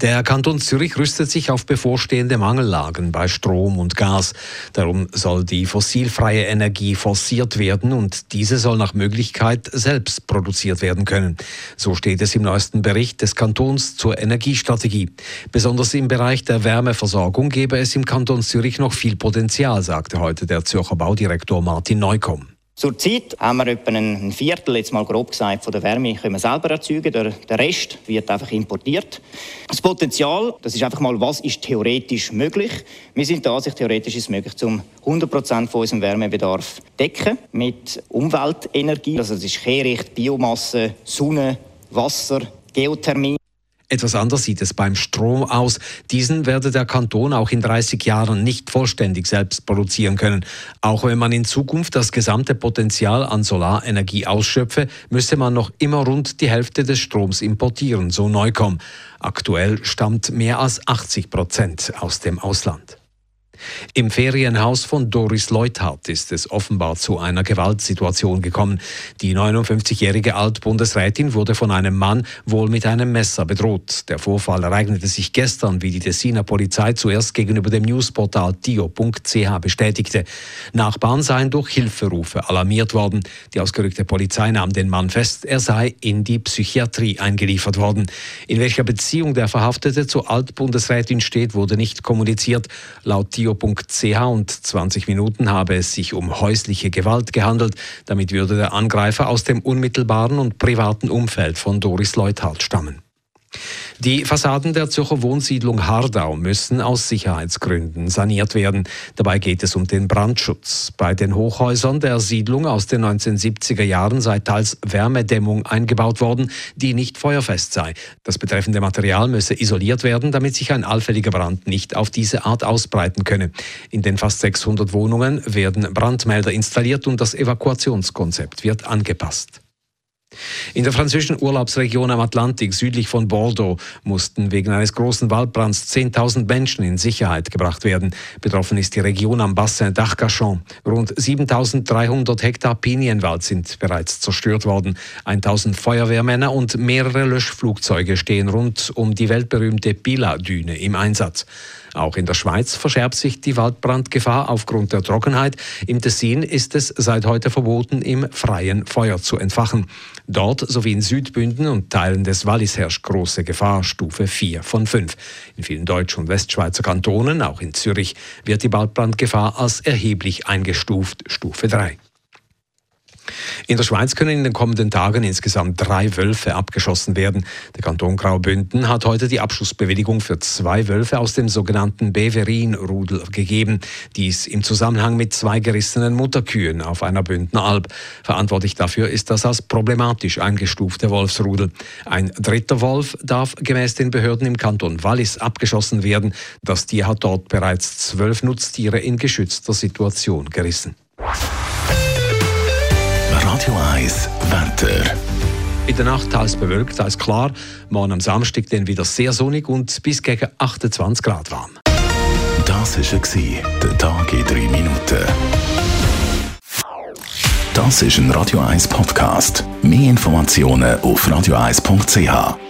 Der Kanton Zürich rüstet sich auf bevorstehende Mangellagen bei Strom und Gas. Darum soll die fossilfreie Energie forciert werden und diese soll nach Möglichkeit selbst produziert werden können. So steht es im neuesten Bericht des Kantons zur Energiestrategie. Besonders im Bereich der Wärmeversorgung gebe es im Kanton Zürich noch viel Potenzial, sagte heute der Zürcher Baudirektor Martin Neukomm. Zurzeit haben wir etwa ein Viertel, jetzt mal grob gesagt, von der Wärme können wir selber erzeugen. Der, Rest wird einfach importiert. Das Potenzial, das ist einfach mal, was ist theoretisch möglich. Wir sind der Ansicht, theoretisch ist es möglich, um 100 Prozent von unserem Wärmebedarf decken mit Umweltenergie. Also das ist Kehricht, Biomasse, Sonne, Wasser, Geothermie. Etwas anders sieht es beim Strom aus. Diesen werde der Kanton auch in 30 Jahren nicht vollständig selbst produzieren können. Auch wenn man in Zukunft das gesamte Potenzial an Solarenergie ausschöpfe, müsse man noch immer rund die Hälfte des Stroms importieren, so Neukomm. Aktuell stammt mehr als 80 Prozent aus dem Ausland. Im Ferienhaus von Doris Leuthardt ist es offenbar zu einer Gewaltsituation gekommen. Die 59-jährige Altbundesrätin wurde von einem Mann wohl mit einem Messer bedroht. Der Vorfall ereignete sich gestern, wie die Tessiner Polizei zuerst gegenüber dem Newsportal tio.ch bestätigte. Nachbarn seien durch Hilferufe alarmiert worden. Die ausgerückte Polizei nahm den Mann fest. Er sei in die Psychiatrie eingeliefert worden. In welcher Beziehung der Verhaftete zur Altbundesrätin steht, wurde nicht kommuniziert. Laut Tio radio.ch und 20 Minuten habe es sich um häusliche Gewalt gehandelt. Damit würde der Angreifer aus dem unmittelbaren und privaten Umfeld von Doris Leuthardt stammen. Die Fassaden der Zürcher Wohnsiedlung Hardau müssen aus Sicherheitsgründen saniert werden. Dabei geht es um den Brandschutz. Bei den Hochhäusern der Siedlung aus den 1970er Jahren sei teils Wärmedämmung eingebaut worden, die nicht feuerfest sei. Das betreffende Material müsse isoliert werden, damit sich ein allfälliger Brand nicht auf diese Art ausbreiten könne. In den fast 600 Wohnungen werden Brandmelder installiert und das Evakuationskonzept wird angepasst. In der französischen Urlaubsregion am Atlantik südlich von Bordeaux mussten wegen eines großen Waldbrands 10.000 Menschen in Sicherheit gebracht werden. Betroffen ist die Region am Bassin d'Arcachon. Rund 7.300 Hektar Pinienwald sind bereits zerstört worden. 1.000 Feuerwehrmänner und mehrere Löschflugzeuge stehen rund um die weltberühmte Pila-Düne im Einsatz. Auch in der Schweiz verschärft sich die Waldbrandgefahr aufgrund der Trockenheit. Im Tessin ist es seit heute verboten, im freien Feuer zu entfachen. Dort sowie in Südbünden und Teilen des Wallis herrscht große Gefahr, Stufe 4 von 5. In vielen Deutsch- und Westschweizer Kantonen, auch in Zürich, wird die Waldbrandgefahr als erheblich eingestuft, Stufe 3. In der Schweiz können in den kommenden Tagen insgesamt drei Wölfe abgeschossen werden. Der Kanton Graubünden hat heute die Abschussbewilligung für zwei Wölfe aus dem sogenannten Beverin-Rudel gegeben. Dies im Zusammenhang mit zwei gerissenen Mutterkühen auf einer Bündner Alb. Verantwortlich dafür ist das als problematisch eingestufte Wolfsrudel. Ein dritter Wolf darf gemäß den Behörden im Kanton Wallis abgeschossen werden. Das Tier hat dort bereits zwölf Nutztiere in geschützter Situation gerissen. Radio 1 Wetter. In der Nacht teils bewölkt, teils klar. Morgen am Samstag dann wieder sehr sonnig und bis gegen 28 Grad warm. Das war der Tag in drei Minuten. Das ist ein Radio 1 Podcast. Mehr Informationen auf radio1.ch.